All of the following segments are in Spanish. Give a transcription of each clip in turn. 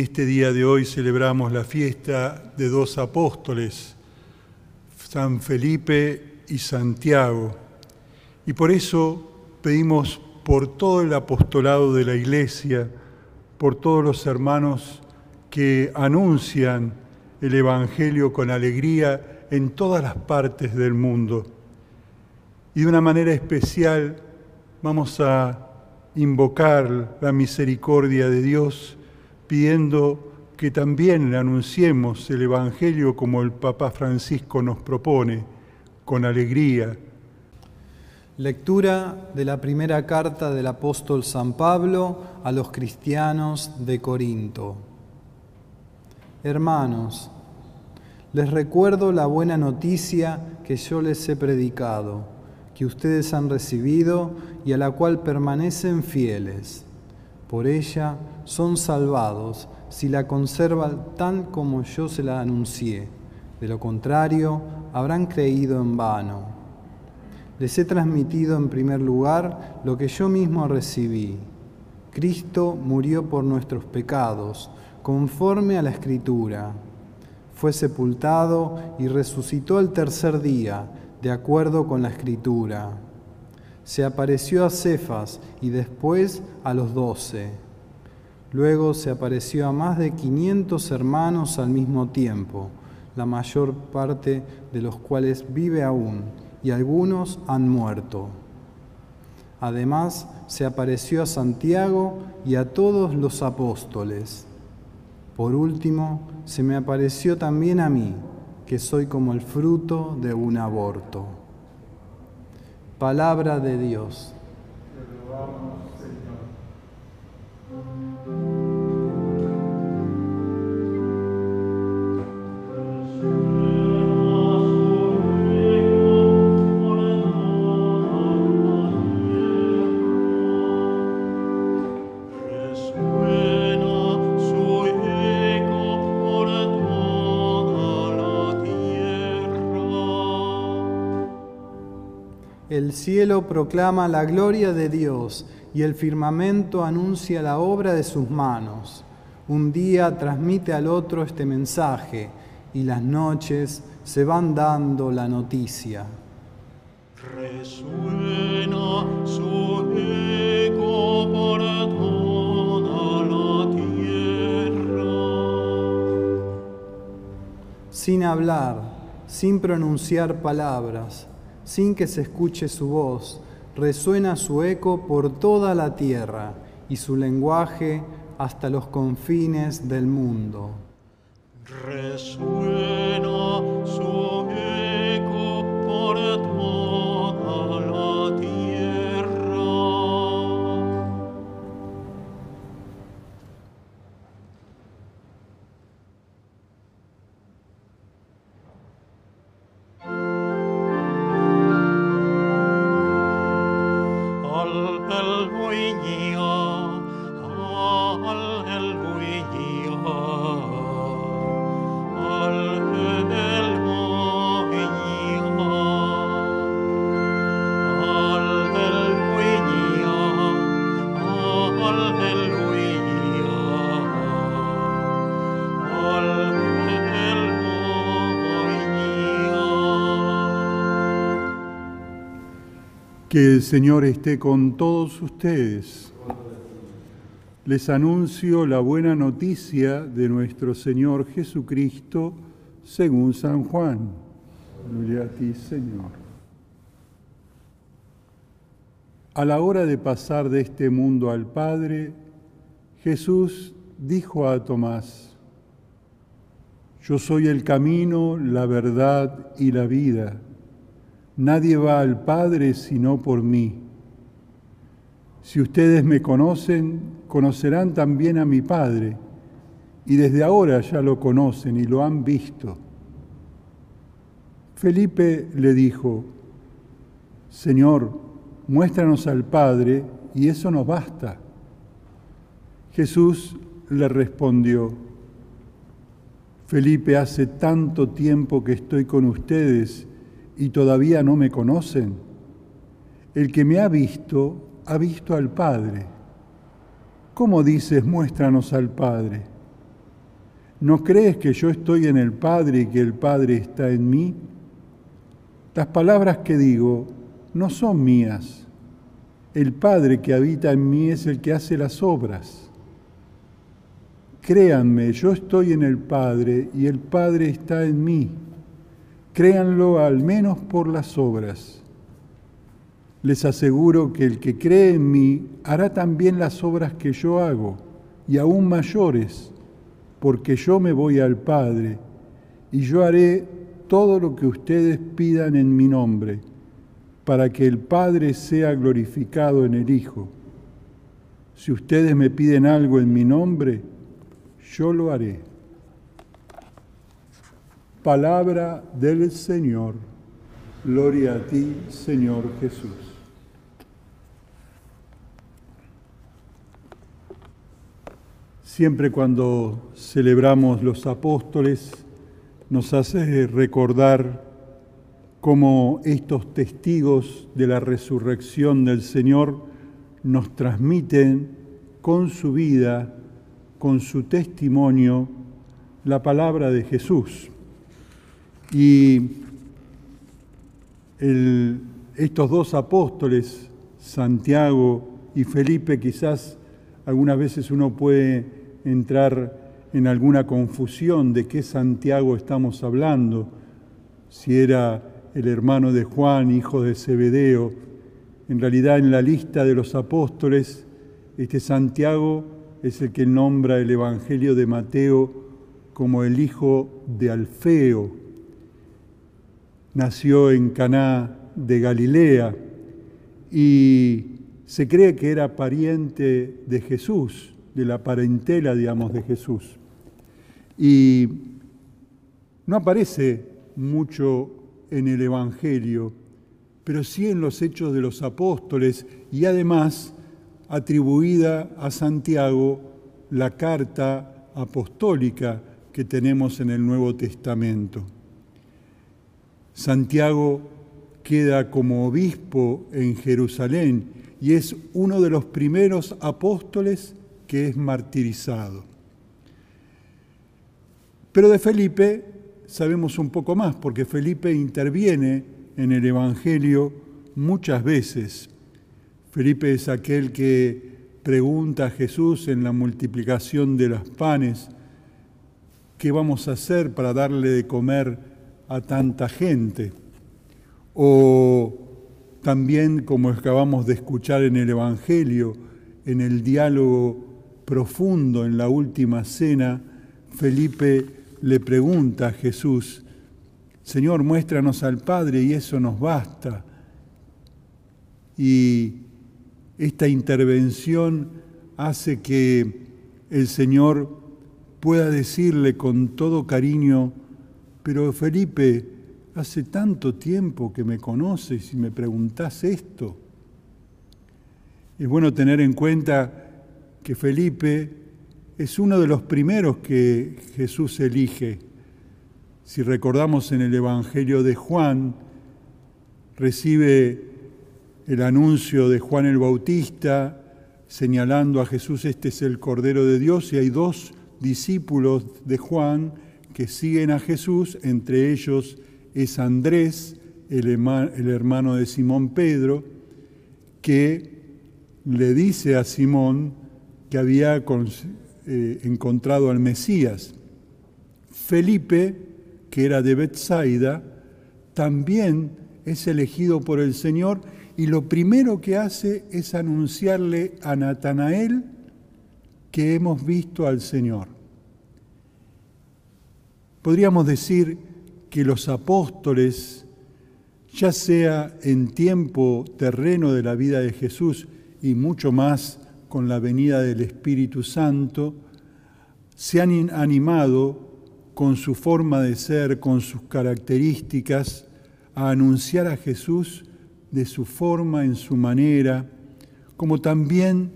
Este día de hoy celebramos la fiesta de dos apóstoles, San Felipe y Santiago. Y por eso pedimos por todo el apostolado de la Iglesia, por todos los hermanos que anuncian el Evangelio con alegría en todas las partes del mundo. Y de una manera especial vamos a invocar la misericordia de Dios pidiendo que también anunciemos el Evangelio como el Papa Francisco nos propone, con alegría. Lectura de la primera carta del apóstol San Pablo a los cristianos de Corinto. Hermanos, les recuerdo la buena noticia que yo les he predicado, que ustedes han recibido y a la cual permanecen fieles. Por ella son salvados si la conservan tal como yo se la anuncié. De lo contrario, habrán creído en vano. Les he transmitido en primer lugar lo que yo mismo recibí. Cristo murió por nuestros pecados, conforme a la Escritura. Fue sepultado y resucitó el tercer día, de acuerdo con la Escritura. Se apareció a Cefas y después a los doce. Luego se apareció a más de quinientos hermanos al mismo tiempo, la mayor parte de los cuales vive aún, y algunos han muerto. Además, se apareció a Santiago y a todos los apóstoles. Por último, se me apareció también a mí, que soy como el fruto de un aborto. Palabra de Dios. El cielo proclama la gloria de Dios y el firmamento anuncia la obra de sus manos. Un día transmite al otro este mensaje y las noches se van dando la noticia. Resuena su eco por toda la tierra. Sin hablar, sin pronunciar palabras, sin que se escuche su voz, resuena su eco por toda la tierra y su lenguaje hasta los confines del mundo. Resuena Que el Señor esté con todos ustedes. Les anuncio la buena noticia de nuestro Señor Jesucristo según San Juan. Gloria a ti, Señor. A la hora de pasar de este mundo al Padre, Jesús dijo a Tomás, Yo soy el camino, la verdad y la vida. Nadie va al Padre sino por mí. Si ustedes me conocen, conocerán también a mi Padre, y desde ahora ya lo conocen y lo han visto. Felipe le dijo, Señor, muéstranos al Padre, y eso nos basta. Jesús le respondió, Felipe, hace tanto tiempo que estoy con ustedes y todavía no me conocen. El que me ha visto, ha visto al Padre. ¿Cómo dices, muéstranos al Padre? ¿No crees que yo estoy en el Padre y que el Padre está en mí? Las palabras que digo no son mías. El Padre que habita en mí es el que hace las obras. Créanme, yo estoy en el Padre y el Padre está en mí. Créanlo al menos por las obras. Les aseguro que el que cree en mí hará también las obras que yo hago, y aún mayores, porque yo me voy al Padre, y yo haré todo lo que ustedes pidan en mi nombre, para que el Padre sea glorificado en el Hijo. Si ustedes me piden algo en mi nombre, yo lo haré. Palabra del Señor. Gloria a ti, Señor Jesús. Siempre cuando celebramos los apóstoles, nos hace recordar cómo estos testigos de la resurrección del Señor nos transmiten con su vida, con su testimonio, la palabra de Jesús. Y estos dos apóstoles, Santiago y Felipe, quizás algunas veces uno puede entrar en alguna confusión de qué Santiago estamos hablando, si era el hermano de Juan, hijo de Zebedeo. En realidad en la lista de los apóstoles, este Santiago es el que nombra el Evangelio de Mateo como el hijo de Alfeo. Nació en Caná de Galilea y se cree que era pariente de Jesús, de la parentela, digamos, de Jesús. Y no aparece mucho en el Evangelio, pero sí en los hechos de los apóstoles y además atribuida a Santiago la carta apostólica que tenemos en el Nuevo Testamento. Santiago queda como obispo en Jerusalén y es uno de los primeros apóstoles que es martirizado. Pero de Felipe sabemos un poco más, porque Felipe interviene en el Evangelio muchas veces. Felipe es aquel que pregunta a Jesús en la multiplicación de los panes, ¿qué vamos a hacer para darle de comer a tanta gente? O también, como acabamos de escuchar en el Evangelio, en el diálogo profundo en la última cena, Felipe le pregunta a Jesús, Señor, muéstranos al Padre y eso nos basta. Y esta intervención hace que el Señor pueda decirle con todo cariño, pero Felipe, hace tanto tiempo que me conoces y me preguntas esto. Es bueno tener en cuenta que Felipe es uno de los primeros que Jesús elige. Si recordamos en el Evangelio de Juan, recibe el anuncio de Juan el Bautista señalando a Jesús, este es el Cordero de Dios, y hay dos discípulos de Juan que siguen a Jesús, entre ellos es Andrés, el hermano de Simón Pedro, que le dice a Simón que había eh, encontrado al Mesías. Felipe, que era de Bethsaida, también es elegido por el Señor y lo primero que hace es anunciarle a Natanael que hemos visto al Señor. Podríamos decir que los apóstoles, ya sea en tiempo terreno de la vida de Jesús y mucho más con la venida del Espíritu Santo, se han animado con su forma de ser, con sus características, a anunciar a Jesús de su forma, en su manera, como también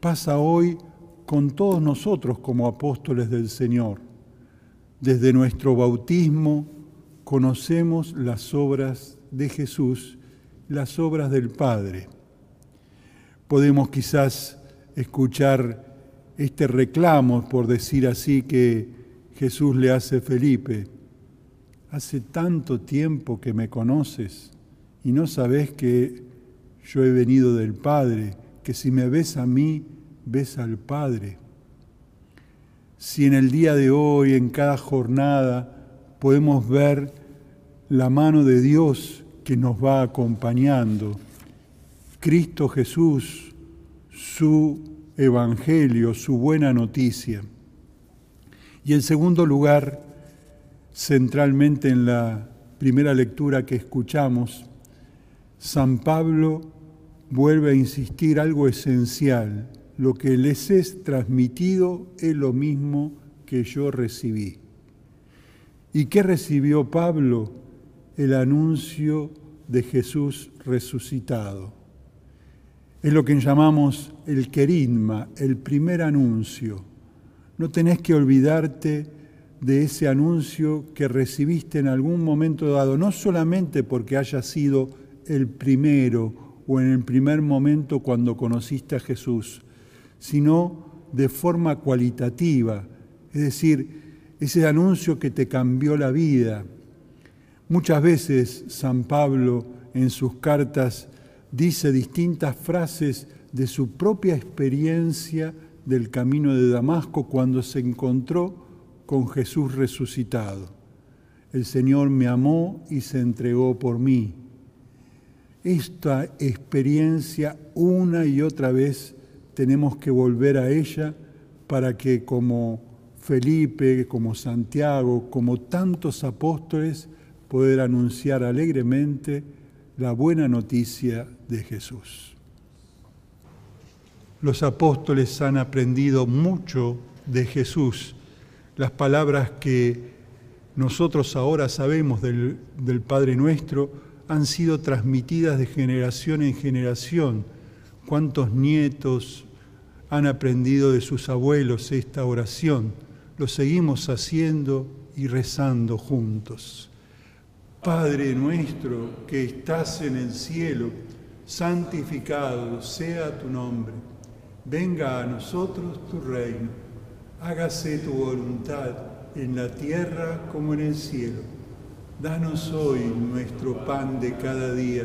pasa hoy con todos nosotros como apóstoles del Señor. Desde nuestro bautismo conocemos las obras de Jesús, las obras del Padre. Podemos quizás escuchar este reclamo, por decir así, que Jesús le hace a Felipe, hace tanto tiempo que me conoces y no sabes que yo he venido del Padre, que si me ves a mí, ves al Padre. Si en el día de hoy, en cada jornada, podemos ver la mano de Dios que nos va acompañando, Cristo Jesús, su evangelio, su buena noticia. Y en segundo lugar, centralmente en la primera lectura que escuchamos, San Pablo vuelve a insistir algo esencial. Lo que les es transmitido es lo mismo que yo recibí. ¿Y qué recibió Pablo? El anuncio de Jesús resucitado. Es lo que llamamos el querigma, el primer anuncio. No tenés que olvidarte de ese anuncio que recibiste en algún momento dado, no solamente porque haya sido el primero o en el primer momento cuando conociste a Jesús, sino de forma cualitativa, es decir, ese anuncio que te cambió la vida. Muchas veces San Pablo en sus cartas dice distintas frases de su propia experiencia del camino de Damasco cuando se encontró con Jesús resucitado. El Señor me amó y se entregó por mí. Esta experiencia una y otra vez tenemos que volver a ella para que como Felipe, como Santiago, como tantos apóstoles, poder anunciar alegremente la buena noticia de Jesús. Los apóstoles han aprendido mucho de Jesús, las palabras que nosotros ahora sabemos del, del, Padre nuestro han sido transmitidas de generación en generación. ¿Cuántos nietos han aprendido de sus abuelos esta oración? Lo seguimos haciendo y rezando juntos. Padre nuestro que estás en el cielo, santificado sea tu nombre venga a nosotros tu reino, hágase tu voluntad en la tierra como en el cielo. Danos hoy nuestro pan de cada día,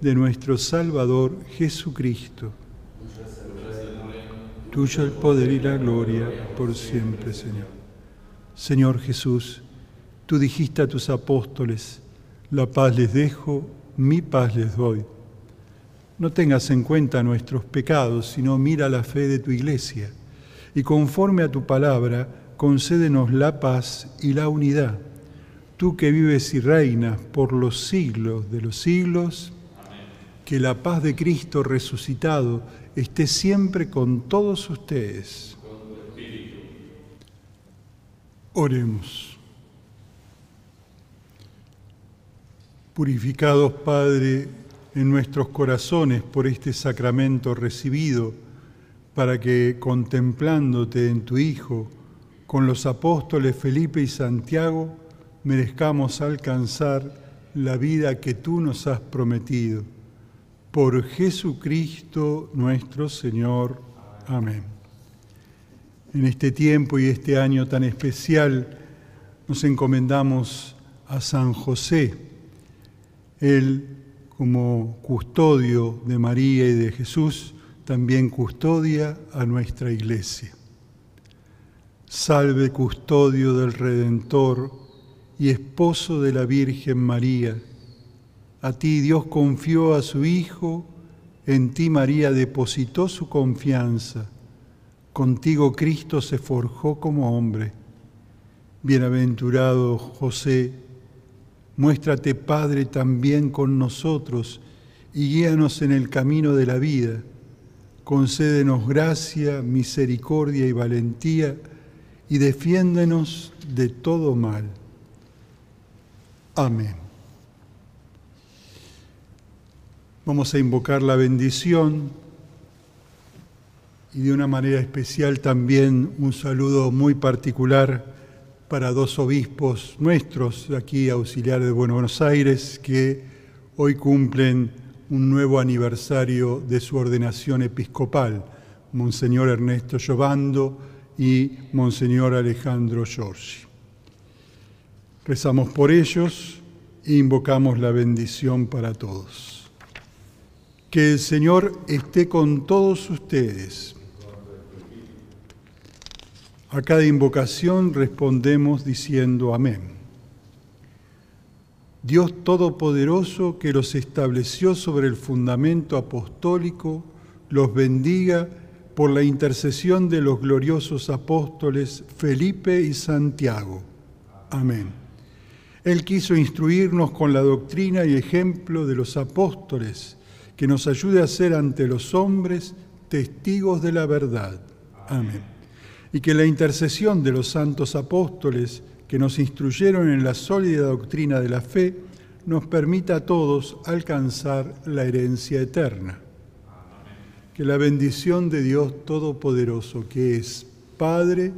de nuestro Salvador Jesucristo. Tuyo el poder y la gloria por siempre, Señor. Señor Jesús, tú dijiste a tus apóstoles, la paz les dejo, mi paz les doy. No tengas en cuenta nuestros pecados, sino mira la fe de tu iglesia. Y conforme a tu palabra, concédenos la paz y la unidad. Tú que vives y reinas por los siglos de los siglos, que la paz de Cristo resucitado esté siempre con todos ustedes. Oremos. Purificados, Padre, en nuestros corazones por este sacramento recibido, para que contemplándote en tu Hijo, con los apóstoles Felipe y Santiago, merezcamos alcanzar la vida que tú nos has prometido. Por Jesucristo nuestro Señor. Amén. En este tiempo y este año tan especial nos encomendamos a San José. Él como custodio de María y de Jesús, también custodia a nuestra iglesia. Salve custodio del Redentor y esposo de la Virgen María. A ti Dios confió a su Hijo, en ti María depositó su confianza. Contigo Cristo se forjó como hombre. Bienaventurado José, Muéstrate, Padre, también con nosotros y guíanos en el camino de la vida. Concédenos gracia, misericordia y valentía y defiéndenos de todo mal. Amén. Vamos a invocar la bendición y de una manera especial también un saludo muy particular para dos obispos nuestros aquí auxiliares de Buenos Aires que hoy cumplen un nuevo aniversario de su ordenación episcopal, Monseñor Ernesto Giovando y Monseñor Alejandro Giorgi. Rezamos por ellos e invocamos la bendición para todos. Que el Señor esté con todos ustedes. A cada invocación respondemos diciendo amén. Dios Todopoderoso que los estableció sobre el fundamento apostólico, los bendiga por la intercesión de los gloriosos apóstoles Felipe y Santiago. Amén. Él quiso instruirnos con la doctrina y ejemplo de los apóstoles, que nos ayude a ser ante los hombres testigos de la verdad. Amén. Y que la intercesión de los santos apóstoles, que nos instruyeron en la sólida doctrina de la fe, nos permita a todos alcanzar la herencia eterna. Que la bendición de Dios Todopoderoso, que es Padre,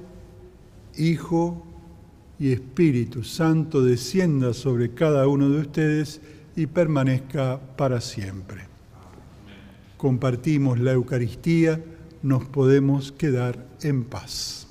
Hijo y Espíritu Santo descienda sobre cada uno de ustedes y permanezca para siempre. Compartimos la Eucaristía, nos podemos quedar en paz.